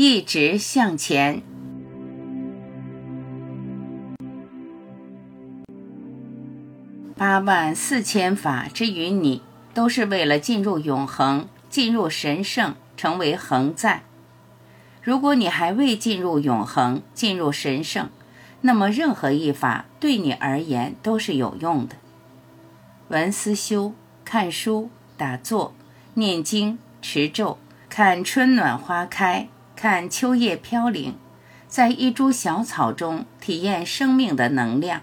一直向前。八万四千法之于你，都是为了进入永恒，进入神圣，成为恒在。如果你还未进入永恒，进入神圣，那么任何一法对你而言都是有用的。闻思修、看书、打坐、念经、持咒、看春暖花开、看秋叶飘零，在一株小草中体验生命的能量。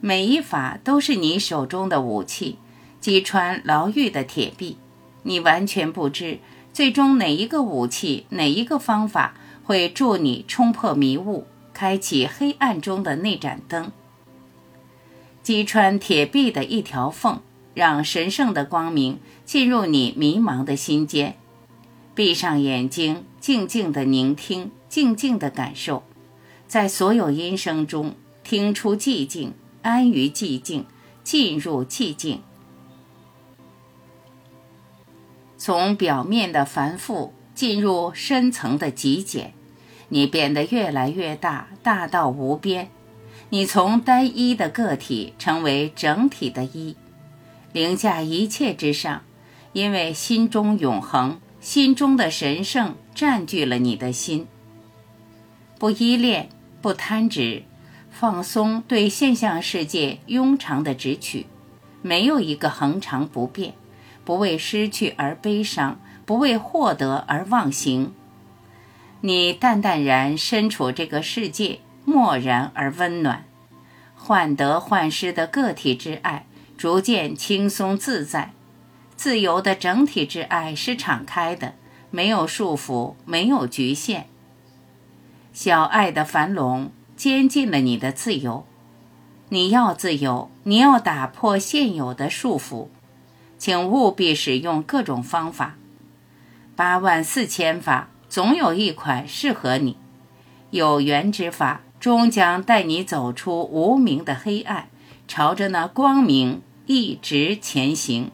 每一法都是你手中的武器，击穿牢狱的铁壁。你完全不知，最终哪一个武器、哪一个方法会助你冲破迷雾，开启黑暗中的那盏灯。击穿铁壁的一条缝，让神圣的光明进入你迷茫的心间。闭上眼睛，静静地聆听，静静地感受，在所有音声中听出寂静。安于寂静，进入寂静，从表面的繁复进入深层的极简，你变得越来越大，大到无边。你从单一的个体成为整体的一，凌驾一切之上，因为心中永恒，心中的神圣占据了你的心。不依恋，不贪执。放松对现象世界庸常的直取，没有一个恒常不变，不为失去而悲伤，不为获得而忘形。你淡淡然身处这个世界，漠然而温暖，患得患失的个体之爱逐渐轻松自在，自由的整体之爱是敞开的，没有束缚，没有局限。小爱的繁荣。监禁了你的自由，你要自由，你要打破现有的束缚，请务必使用各种方法。八万四千法，总有一款适合你。有缘之法，终将带你走出无名的黑暗，朝着那光明一直前行。